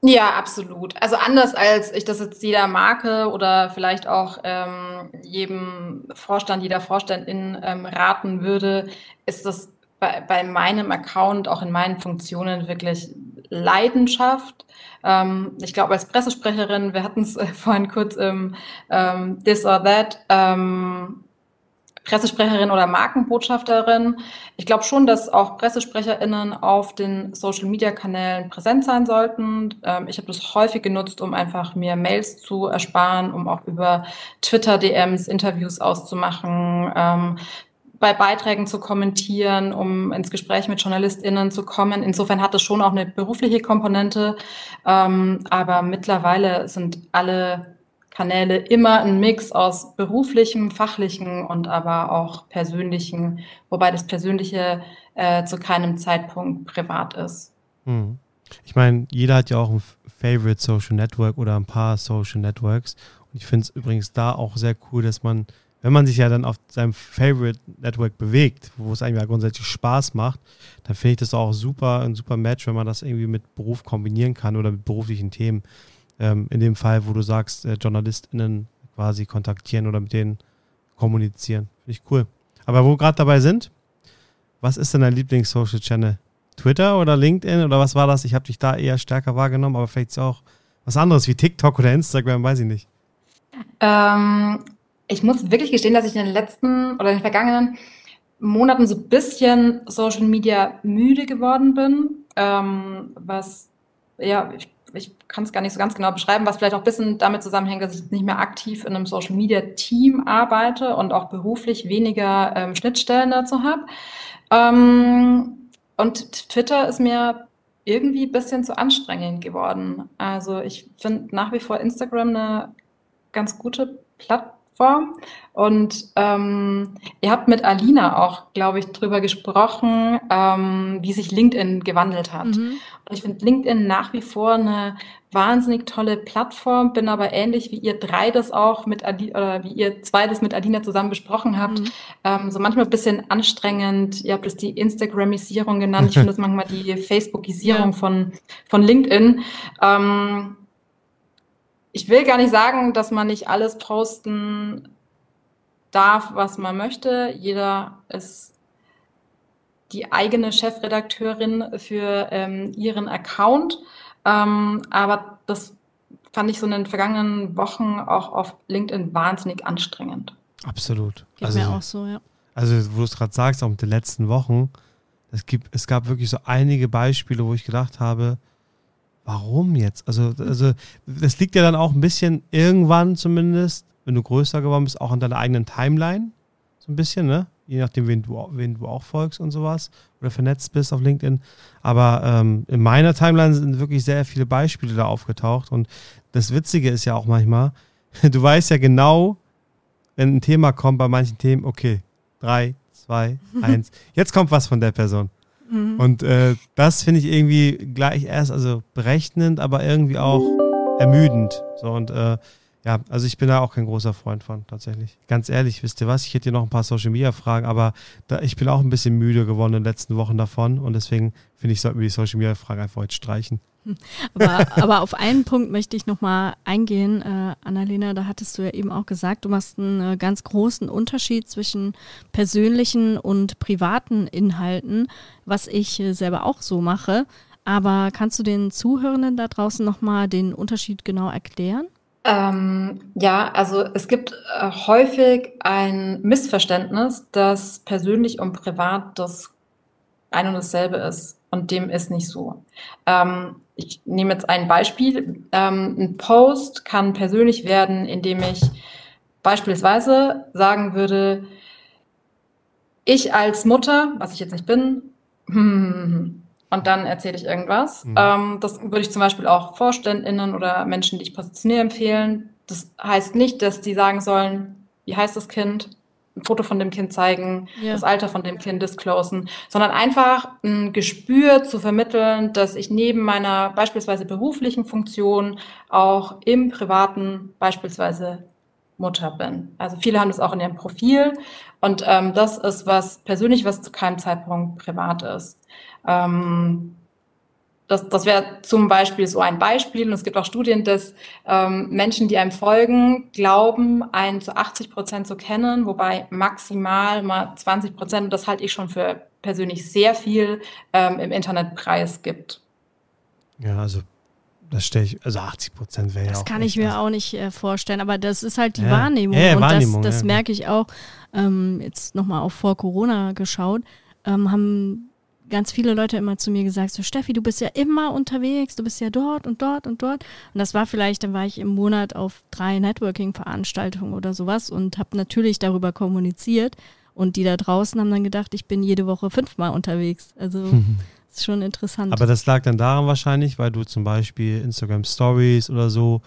Ja, absolut. Also anders als ich das jetzt jeder Marke oder vielleicht auch ähm, jedem Vorstand, jeder Vorständin ähm, raten würde, ist das bei, bei meinem Account, auch in meinen Funktionen wirklich Leidenschaft. Ähm, ich glaube, als Pressesprecherin, wir hatten es äh, vorhin kurz im ähm, This or That, ähm, Pressesprecherin oder Markenbotschafterin. Ich glaube schon, dass auch PressesprecherInnen auf den Social-Media-Kanälen präsent sein sollten. Ähm, ich habe das häufig genutzt, um einfach mir Mails zu ersparen, um auch über Twitter-DMs Interviews auszumachen, ähm, bei Beiträgen zu kommentieren, um ins Gespräch mit JournalistInnen zu kommen. Insofern hat es schon auch eine berufliche Komponente. Ähm, aber mittlerweile sind alle Kanäle immer ein Mix aus beruflichem, fachlichem und aber auch persönlichem, wobei das Persönliche äh, zu keinem Zeitpunkt privat ist. Hm. Ich meine, jeder hat ja auch ein Favorite Social Network oder ein paar Social Networks. Und ich finde es übrigens da auch sehr cool, dass man, wenn man sich ja dann auf seinem Favorite Network bewegt, wo es einem ja grundsätzlich Spaß macht, dann finde ich das auch super, ein super Match, wenn man das irgendwie mit Beruf kombinieren kann oder mit beruflichen Themen. Ähm, in dem Fall, wo du sagst, äh, JournalistInnen quasi kontaktieren oder mit denen kommunizieren. Finde ich cool. Aber wo wir gerade dabei sind, was ist denn dein Lieblings-Social-Channel? Twitter oder LinkedIn oder was war das? Ich habe dich da eher stärker wahrgenommen, aber vielleicht ist auch was anderes wie TikTok oder Instagram, weiß ich nicht. Ähm, ich muss wirklich gestehen, dass ich in den letzten oder in den vergangenen Monaten so ein bisschen Social Media müde geworden bin, ähm, was ja, ich ich kann es gar nicht so ganz genau beschreiben, was vielleicht auch ein bisschen damit zusammenhängt, dass ich nicht mehr aktiv in einem Social Media Team arbeite und auch beruflich weniger ähm, Schnittstellen dazu habe. Ähm, und Twitter ist mir irgendwie ein bisschen zu anstrengend geworden. Also ich finde nach wie vor Instagram eine ganz gute Plattform Form. Und ähm, ihr habt mit Alina auch, glaube ich, drüber gesprochen, ähm, wie sich LinkedIn gewandelt hat. Mhm. Und ich finde LinkedIn nach wie vor eine wahnsinnig tolle Plattform, bin aber ähnlich wie ihr drei das auch mit Adi oder wie ihr zwei das mit Alina zusammen besprochen habt, mhm. ähm, so manchmal ein bisschen anstrengend. Ihr habt es die Instagramisierung genannt. Ich *laughs* finde es manchmal die Facebookisierung ja. von, von LinkedIn. Ähm, ich will gar nicht sagen, dass man nicht alles posten darf, was man möchte. Jeder ist die eigene Chefredakteurin für ähm, ihren Account. Ähm, aber das fand ich so in den vergangenen Wochen auch auf LinkedIn wahnsinnig anstrengend. Absolut. Geht also, mir auch so, ja. Also, wo du es gerade sagst, auch mit den letzten Wochen, es, gibt, es gab wirklich so einige Beispiele, wo ich gedacht habe, warum jetzt? Also, also das liegt ja dann auch ein bisschen irgendwann zumindest, wenn du größer geworden bist, auch an deiner eigenen Timeline. So ein bisschen, ne? Je nachdem, wen du, wen du auch folgst und sowas oder vernetzt bist auf LinkedIn. Aber ähm, in meiner Timeline sind wirklich sehr viele Beispiele da aufgetaucht. Und das Witzige ist ja auch manchmal, *laughs* du weißt ja genau, wenn ein Thema kommt bei manchen Themen, okay, drei, zwei, *laughs* eins, jetzt kommt was von der Person. Mhm. Und äh, das finde ich irgendwie gleich erst, also berechnend, aber irgendwie auch ermüdend. So und äh, ja, also ich bin da auch kein großer Freund von, tatsächlich. Ganz ehrlich, wisst ihr was? Ich hätte hier noch ein paar Social Media Fragen, aber da, ich bin auch ein bisschen müde geworden in den letzten Wochen davon und deswegen finde ich, sollten wir die Social Media Fragen einfach heute streichen. *laughs* Aber, aber auf einen Punkt möchte ich nochmal eingehen, äh, Annalena, da hattest du ja eben auch gesagt, du machst einen äh, ganz großen Unterschied zwischen persönlichen und privaten Inhalten, was ich äh, selber auch so mache. Aber kannst du den Zuhörenden da draußen nochmal den Unterschied genau erklären? Ähm, ja, also es gibt äh, häufig ein Missverständnis, dass persönlich und privat das ein und dasselbe ist. Und dem ist nicht so. Ähm, ich nehme jetzt ein Beispiel. Ähm, ein Post kann persönlich werden, indem ich beispielsweise sagen würde, ich als Mutter, was ich jetzt nicht bin, und dann erzähle ich irgendwas. Mhm. Ähm, das würde ich zum Beispiel auch VorständInnen oder Menschen, die ich positioniere, empfehlen. Das heißt nicht, dass die sagen sollen, wie heißt das Kind, ein Foto von dem Kind zeigen, ja. das Alter von dem Kind disclosen, sondern einfach ein Gespür zu vermitteln, dass ich neben meiner beispielsweise beruflichen Funktion auch im privaten beispielsweise Mutter bin. Also viele haben das auch in ihrem Profil und ähm, das ist was persönlich, was zu keinem Zeitpunkt privat ist. Ähm, das, das wäre zum Beispiel so ein Beispiel. Und es gibt auch Studien, dass ähm, Menschen, die einem folgen, glauben, einen zu 80 Prozent zu kennen, wobei maximal mal 20 Prozent, das halte ich schon für persönlich sehr viel, ähm, im Internet preis gibt. Ja, also das stelle ich, also 80 Prozent wäre ja Das kann ich mir also. auch nicht äh, vorstellen, aber das ist halt die ja. Wahrnehmung. Ja, und Wahrnehmung, das, das ja, merke ich auch, ähm, jetzt nochmal auf vor Corona geschaut, ähm, haben ganz viele Leute immer zu mir gesagt, so Steffi, du bist ja immer unterwegs, du bist ja dort und dort und dort. Und das war vielleicht, dann war ich im Monat auf drei Networking-Veranstaltungen oder sowas und habe natürlich darüber kommuniziert. Und die da draußen haben dann gedacht, ich bin jede Woche fünfmal unterwegs. Also *laughs* ist schon interessant. Aber das lag dann daran wahrscheinlich, weil du zum Beispiel Instagram Stories oder so,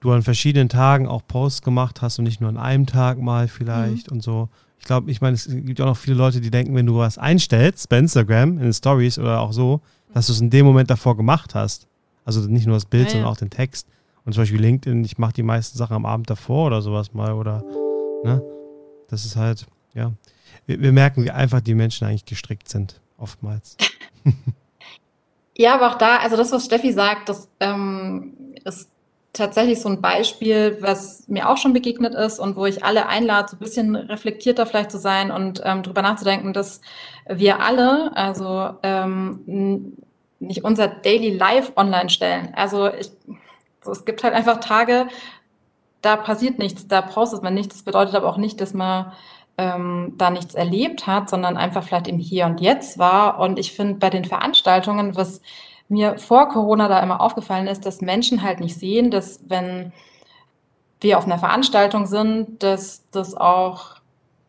du an verschiedenen Tagen auch Posts gemacht hast und nicht nur an einem Tag mal vielleicht mhm. und so. Ich glaube, ich meine, es gibt auch noch viele Leute, die denken, wenn du was einstellst bei Instagram, in den Stories oder auch so, dass du es in dem Moment davor gemacht hast. Also nicht nur das Bild, ja, sondern ja. auch den Text. Und zum Beispiel LinkedIn, ich mache die meisten Sachen am Abend davor oder sowas mal oder, ne? Das ist halt, ja. Wir, wir merken, wie einfach die Menschen eigentlich gestrickt sind, oftmals. Ja, aber auch da, also das, was Steffi sagt, das ähm, ist tatsächlich so ein Beispiel, was mir auch schon begegnet ist und wo ich alle einlade, so ein bisschen reflektierter vielleicht zu sein und ähm, drüber nachzudenken, dass wir alle, also ähm, nicht unser Daily Life online stellen. Also ich, so, es gibt halt einfach Tage, da passiert nichts, da braucht man nichts. Das bedeutet aber auch nicht, dass man ähm, da nichts erlebt hat, sondern einfach vielleicht im Hier und Jetzt war. Und ich finde bei den Veranstaltungen, was mir vor Corona da immer aufgefallen ist, dass Menschen halt nicht sehen, dass wenn wir auf einer Veranstaltung sind, dass das auch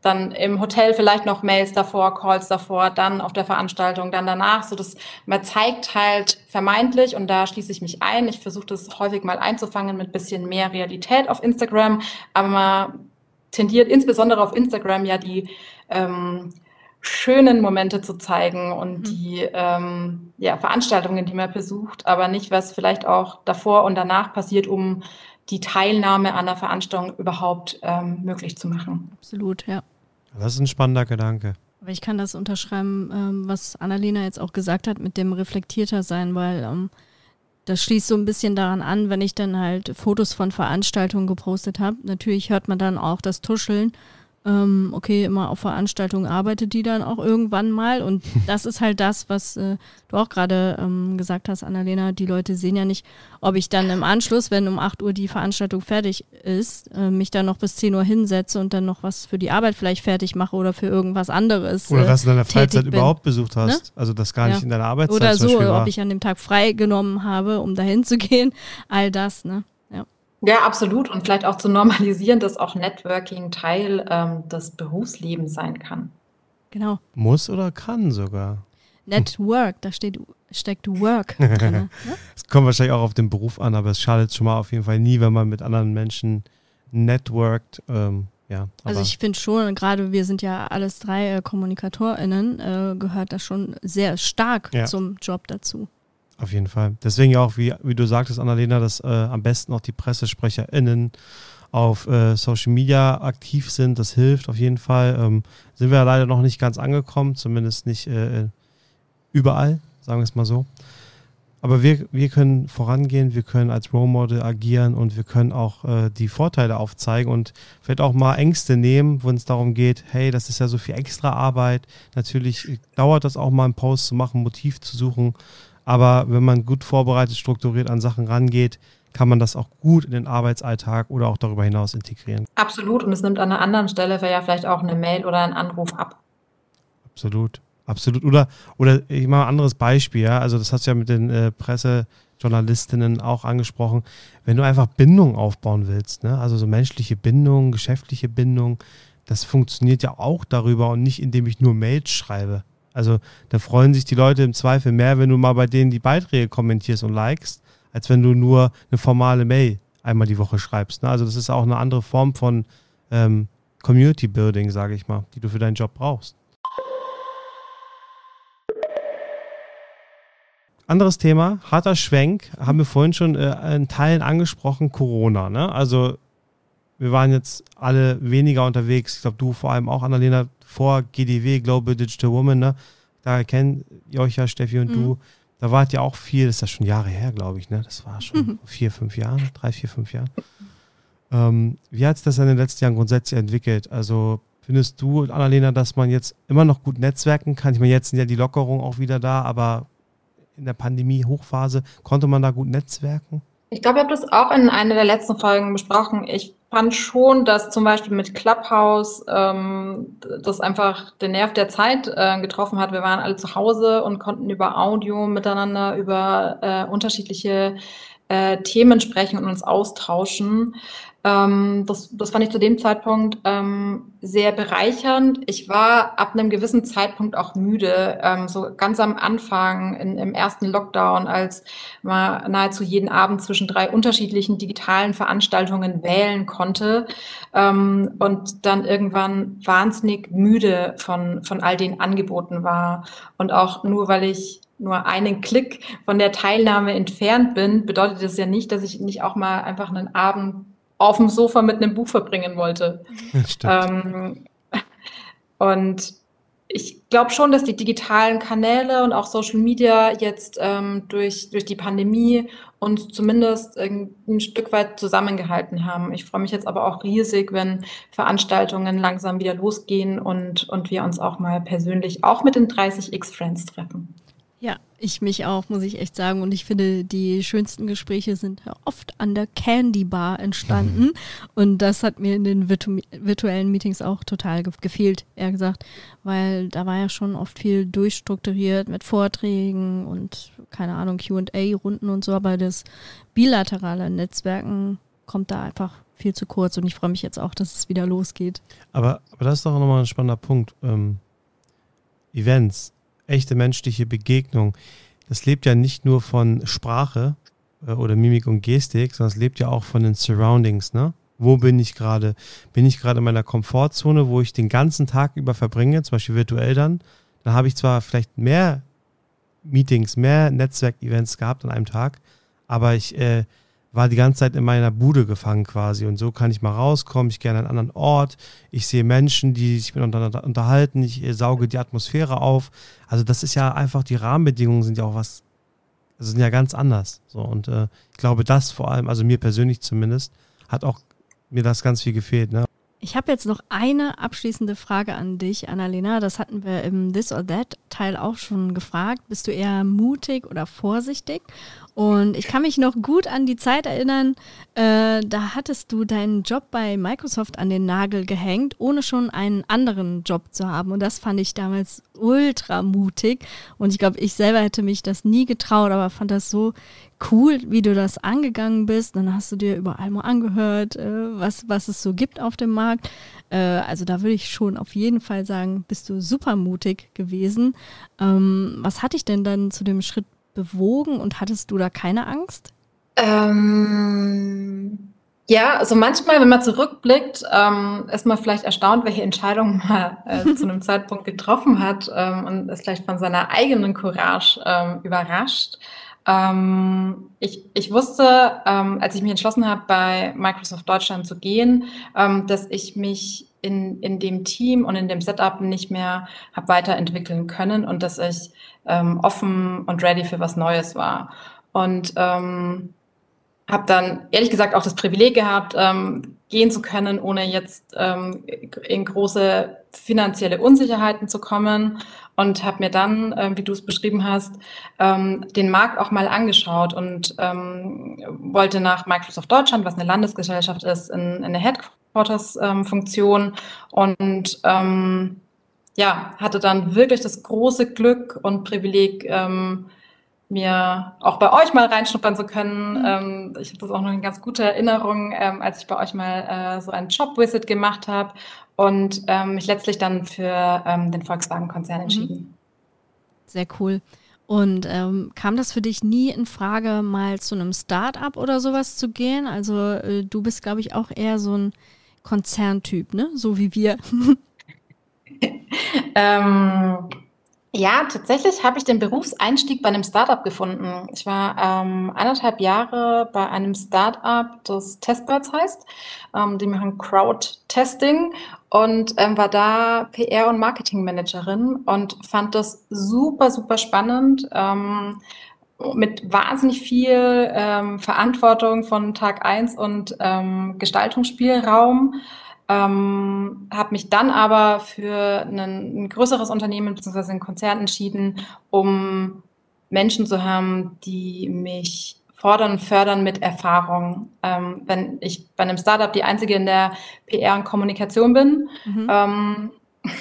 dann im Hotel vielleicht noch Mails davor, Calls davor, dann auf der Veranstaltung, dann danach, so dass man zeigt halt vermeintlich und da schließe ich mich ein. Ich versuche das häufig mal einzufangen mit bisschen mehr Realität auf Instagram, aber man tendiert insbesondere auf Instagram ja die ähm, schönen Momente zu zeigen und mhm. die ähm, ja, Veranstaltungen, die man besucht, aber nicht, was vielleicht auch davor und danach passiert, um die Teilnahme an der Veranstaltung überhaupt ähm, möglich zu machen. Absolut, ja. Das ist ein spannender Gedanke. Aber ich kann das unterschreiben, ähm, was Annalena jetzt auch gesagt hat, mit dem reflektierter sein, weil ähm, das schließt so ein bisschen daran an, wenn ich dann halt Fotos von Veranstaltungen gepostet habe. Natürlich hört man dann auch das Tuscheln ähm, okay, immer auf Veranstaltungen arbeitet die dann auch irgendwann mal. Und *laughs* das ist halt das, was äh, du auch gerade ähm, gesagt hast, Annalena. Die Leute sehen ja nicht, ob ich dann im Anschluss, wenn um 8 Uhr die Veranstaltung fertig ist, äh, mich dann noch bis 10 Uhr hinsetze und dann noch was für die Arbeit vielleicht fertig mache oder für irgendwas anderes. Oder was du in deiner Freizeit überhaupt besucht hast. Ne? Also das gar nicht ja. in deiner Arbeitszeit Oder so, ob ich an dem Tag frei genommen habe, um dahin zu *laughs* gehen. All das, ne? Ja, absolut. Und vielleicht auch zu normalisieren, dass auch Networking Teil ähm, des Berufslebens sein kann. Genau. Muss oder kann sogar. Network, da steht, steckt Work *laughs* drin. Ne? Es kommt wahrscheinlich auch auf den Beruf an, aber es schadet schon mal auf jeden Fall nie, wenn man mit anderen Menschen networkt. Ähm, ja, also ich finde schon, gerade wir sind ja alles drei äh, KommunikatorInnen, äh, gehört das schon sehr stark ja. zum Job dazu. Auf jeden Fall. Deswegen auch, wie, wie du sagtest, Annalena, dass äh, am besten auch die PressesprecherInnen auf äh, Social Media aktiv sind. Das hilft auf jeden Fall. Ähm, sind wir leider noch nicht ganz angekommen, zumindest nicht äh, überall, sagen wir es mal so. Aber wir, wir können vorangehen, wir können als Role Model agieren und wir können auch äh, die Vorteile aufzeigen und vielleicht auch mal Ängste nehmen, wenn es darum geht, hey, das ist ja so viel extra Arbeit. Natürlich dauert das auch mal, einen Post zu machen, Motiv zu suchen. Aber wenn man gut vorbereitet, strukturiert an Sachen rangeht, kann man das auch gut in den Arbeitsalltag oder auch darüber hinaus integrieren. Absolut. Und es nimmt an einer anderen Stelle ja vielleicht auch eine Mail oder einen Anruf ab. Absolut. Absolut. Oder, oder ich mache ein anderes Beispiel, ja. Also das hast du ja mit den äh, Pressejournalistinnen auch angesprochen. Wenn du einfach Bindung aufbauen willst, ne? also so menschliche Bindung, geschäftliche Bindung, das funktioniert ja auch darüber und nicht, indem ich nur Mails schreibe. Also da freuen sich die Leute im Zweifel mehr, wenn du mal bei denen die Beiträge kommentierst und likest, als wenn du nur eine formale Mail einmal die Woche schreibst. Ne? Also das ist auch eine andere Form von ähm, Community Building, sage ich mal, die du für deinen Job brauchst. Anderes Thema, harter Schwenk, haben wir vorhin schon äh, in Teilen angesprochen, Corona. Ne? Also wir waren jetzt alle weniger unterwegs. Ich glaube, du vor allem auch, Annalena, vor GDW, Global Digital Woman, ne? Da kennt ihr euch ja, Steffi und mhm. du. Da wart ihr auch viel, das ist ja schon Jahre her, glaube ich, ne? Das war schon mhm. vier, fünf Jahre, drei, vier, fünf Jahre. Ähm, wie hat sich das in den letzten Jahren grundsätzlich entwickelt? Also findest du, Annalena, dass man jetzt immer noch gut netzwerken kann? Ich meine, jetzt sind ja die Lockerungen auch wieder da, aber in der Pandemie-Hochphase konnte man da gut netzwerken? Ich glaube, ich habe das auch in einer der letzten Folgen besprochen. Ich fand schon, dass zum Beispiel mit Clubhouse ähm, das einfach den Nerv der Zeit äh, getroffen hat. Wir waren alle zu Hause und konnten über Audio miteinander über äh, unterschiedliche äh, Themen sprechen und uns austauschen. Ähm, das, das fand ich zu dem Zeitpunkt ähm, sehr bereichernd. Ich war ab einem gewissen Zeitpunkt auch müde. Ähm, so ganz am Anfang in, im ersten Lockdown, als man nahezu jeden Abend zwischen drei unterschiedlichen digitalen Veranstaltungen wählen konnte ähm, und dann irgendwann wahnsinnig müde von, von all den Angeboten war. Und auch nur, weil ich nur einen Klick von der Teilnahme entfernt bin, bedeutet das ja nicht, dass ich nicht auch mal einfach einen Abend auf dem Sofa mit einem Buch verbringen wollte. Ähm, und ich glaube schon, dass die digitalen Kanäle und auch Social Media jetzt ähm, durch, durch die Pandemie uns zumindest ein, ein Stück weit zusammengehalten haben. Ich freue mich jetzt aber auch riesig, wenn Veranstaltungen langsam wieder losgehen und, und wir uns auch mal persönlich auch mit den 30x Friends treffen. Ja, ich mich auch, muss ich echt sagen. Und ich finde, die schönsten Gespräche sind oft an der Candy Bar entstanden. Mhm. Und das hat mir in den virtu virtuellen Meetings auch total ge gefehlt, eher gesagt. Weil da war ja schon oft viel durchstrukturiert mit Vorträgen und, keine Ahnung, QA-Runden und so. Aber das bilaterale Netzwerken kommt da einfach viel zu kurz. Und ich freue mich jetzt auch, dass es wieder losgeht. Aber, aber das ist doch nochmal ein spannender Punkt. Ähm, Events echte menschliche Begegnung, das lebt ja nicht nur von Sprache äh, oder Mimik und Gestik, sondern es lebt ja auch von den Surroundings, ne? Wo bin ich gerade? Bin ich gerade in meiner Komfortzone, wo ich den ganzen Tag über verbringe, zum Beispiel virtuell dann? Dann habe ich zwar vielleicht mehr Meetings, mehr Netzwerkevents gehabt an einem Tag, aber ich äh, war die ganze Zeit in meiner Bude gefangen quasi. Und so kann ich mal rauskommen. Ich gehe an einen anderen Ort. Ich sehe Menschen, die sich miteinander unterhalten. Ich äh, sauge die Atmosphäre auf. Also das ist ja einfach, die Rahmenbedingungen sind ja auch was, also sind ja ganz anders. So, und äh, ich glaube, das vor allem, also mir persönlich zumindest, hat auch mir das ganz viel gefehlt. Ne? Ich habe jetzt noch eine abschließende Frage an dich, Annalena. Das hatten wir im This or That Teil auch schon gefragt. Bist du eher mutig oder vorsichtig? Und ich kann mich noch gut an die Zeit erinnern, äh, da hattest du deinen Job bei Microsoft an den Nagel gehängt, ohne schon einen anderen Job zu haben. Und das fand ich damals ultra mutig. Und ich glaube, ich selber hätte mich das nie getraut, aber fand das so cool, wie du das angegangen bist. Dann hast du dir überall mal angehört, äh, was, was es so gibt auf dem Markt. Äh, also da würde ich schon auf jeden Fall sagen, bist du super mutig gewesen. Ähm, was hatte ich denn dann zu dem Schritt bewogen und hattest du da keine Angst? Ähm, ja, also manchmal, wenn man zurückblickt, ähm, ist man vielleicht erstaunt, welche Entscheidungen man äh, *laughs* zu einem Zeitpunkt getroffen hat ähm, und ist vielleicht von seiner eigenen Courage ähm, überrascht. Ähm, ich, ich wusste, ähm, als ich mich entschlossen habe, bei Microsoft Deutschland zu gehen, ähm, dass ich mich in, in dem Team und in dem Setup nicht mehr habe weiterentwickeln können und dass ich ähm, offen und ready für was Neues war. Und ähm, habe dann ehrlich gesagt auch das Privileg gehabt, ähm, gehen zu können, ohne jetzt ähm, in große finanzielle Unsicherheiten zu kommen. Und habe mir dann, äh, wie du es beschrieben hast, ähm, den Markt auch mal angeschaut und ähm, wollte nach Microsoft Deutschland, was eine Landesgesellschaft ist, in, in eine Headquarters-Funktion und ähm, ja, hatte dann wirklich das große Glück und Privileg, ähm, mir auch bei euch mal reinschnuppern zu können. Mhm. Ähm, ich habe das auch noch eine ganz gute Erinnerung, ähm, als ich bei euch mal äh, so einen Job-Visit gemacht habe und ähm, mich letztlich dann für ähm, den Volkswagen-Konzern mhm. entschieden. Sehr cool. Und ähm, kam das für dich nie in Frage, mal zu einem Start-up oder sowas zu gehen? Also äh, du bist, glaube ich, auch eher so ein Konzerntyp, ne? So wie wir. *laughs* ähm, ja, tatsächlich habe ich den Berufseinstieg bei einem Startup gefunden. Ich war ähm, eineinhalb Jahre bei einem Startup, das Testbirds heißt. Ähm, die machen Crowd-Testing und ähm, war da PR- und Marketingmanagerin und fand das super, super spannend. Ähm, mit wahnsinnig viel ähm, Verantwortung von Tag eins und ähm, Gestaltungsspielraum. Ähm, habe mich dann aber für ein, ein größeres Unternehmen bzw. einen Konzern entschieden, um Menschen zu haben, die mich fordern fördern mit Erfahrung. Ähm, wenn ich bei einem Startup die einzige in der PR und Kommunikation bin, mhm. ähm, *laughs*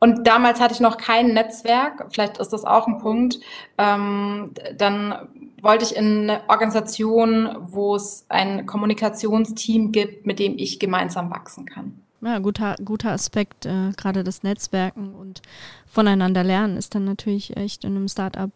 Und damals hatte ich noch kein Netzwerk, vielleicht ist das auch ein Punkt. Ähm, dann wollte ich in eine Organisation, wo es ein Kommunikationsteam gibt, mit dem ich gemeinsam wachsen kann. Ja, guter, guter Aspekt, äh, gerade das Netzwerken und voneinander lernen ist dann natürlich echt in einem Startup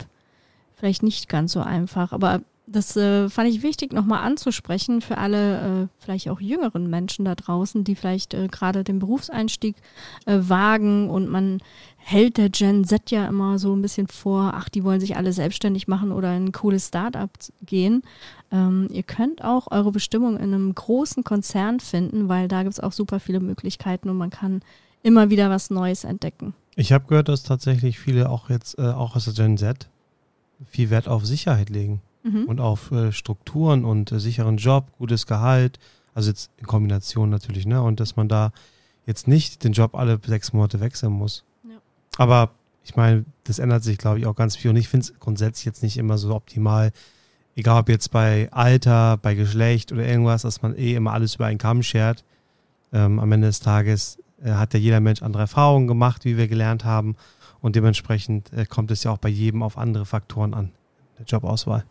vielleicht nicht ganz so einfach. Aber das äh, fand ich wichtig, nochmal anzusprechen für alle, äh, vielleicht auch jüngeren Menschen da draußen, die vielleicht äh, gerade den Berufseinstieg äh, wagen und man hält der Gen Z ja immer so ein bisschen vor, ach, die wollen sich alle selbstständig machen oder in ein cooles Startup gehen. Ähm, ihr könnt auch eure Bestimmung in einem großen Konzern finden, weil da gibt es auch super viele Möglichkeiten und man kann immer wieder was Neues entdecken. Ich habe gehört, dass tatsächlich viele auch jetzt, äh, auch aus der Gen Z, viel Wert auf Sicherheit legen mhm. und auf äh, Strukturen und äh, sicheren Job, gutes Gehalt, also jetzt in Kombination natürlich, ne? Und dass man da jetzt nicht den Job alle sechs Monate wechseln muss. Ja. Aber ich meine, das ändert sich, glaube ich, auch ganz viel. Und ich finde es grundsätzlich jetzt nicht immer so optimal, egal ob jetzt bei Alter, bei Geschlecht oder irgendwas, dass man eh immer alles über einen Kamm schert. Ähm, am Ende des Tages äh, hat ja jeder Mensch andere Erfahrungen gemacht, wie wir gelernt haben. Und dementsprechend äh, kommt es ja auch bei jedem auf andere Faktoren an, der Jobauswahl.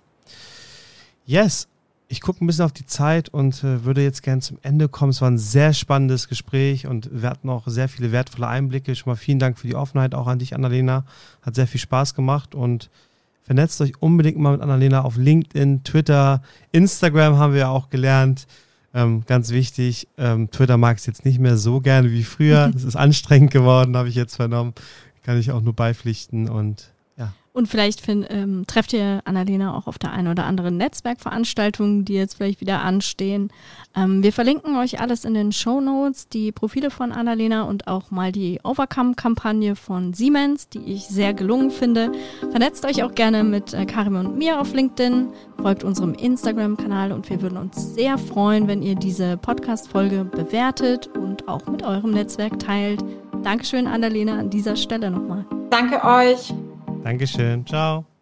Yes, ich gucke ein bisschen auf die Zeit und äh, würde jetzt gerne zum Ende kommen. Es war ein sehr spannendes Gespräch und wir hatten auch sehr viele wertvolle Einblicke. Schon mal vielen Dank für die Offenheit, auch an dich, Annalena. Hat sehr viel Spaß gemacht und vernetzt euch unbedingt mal mit Annalena auf LinkedIn, Twitter, Instagram haben wir ja auch gelernt. Ähm, ganz wichtig, ähm, Twitter mag es jetzt nicht mehr so gerne wie früher. *laughs* Es ist anstrengend geworden, habe ich jetzt vernommen. Kann ich auch nur beipflichten und und vielleicht find, ähm, trefft ihr Annalena auch auf der einen oder anderen Netzwerkveranstaltung, die jetzt vielleicht wieder anstehen. Ähm, wir verlinken euch alles in den Show Notes, die Profile von Annalena und auch mal die Overcome-Kampagne von Siemens, die ich sehr gelungen finde. Vernetzt euch auch gerne mit äh, Karim und mir auf LinkedIn, folgt unserem Instagram-Kanal und wir würden uns sehr freuen, wenn ihr diese Podcast-Folge bewertet und auch mit eurem Netzwerk teilt. Dankeschön, Annalena, an dieser Stelle nochmal. Danke euch. Dankeschön. Ciao.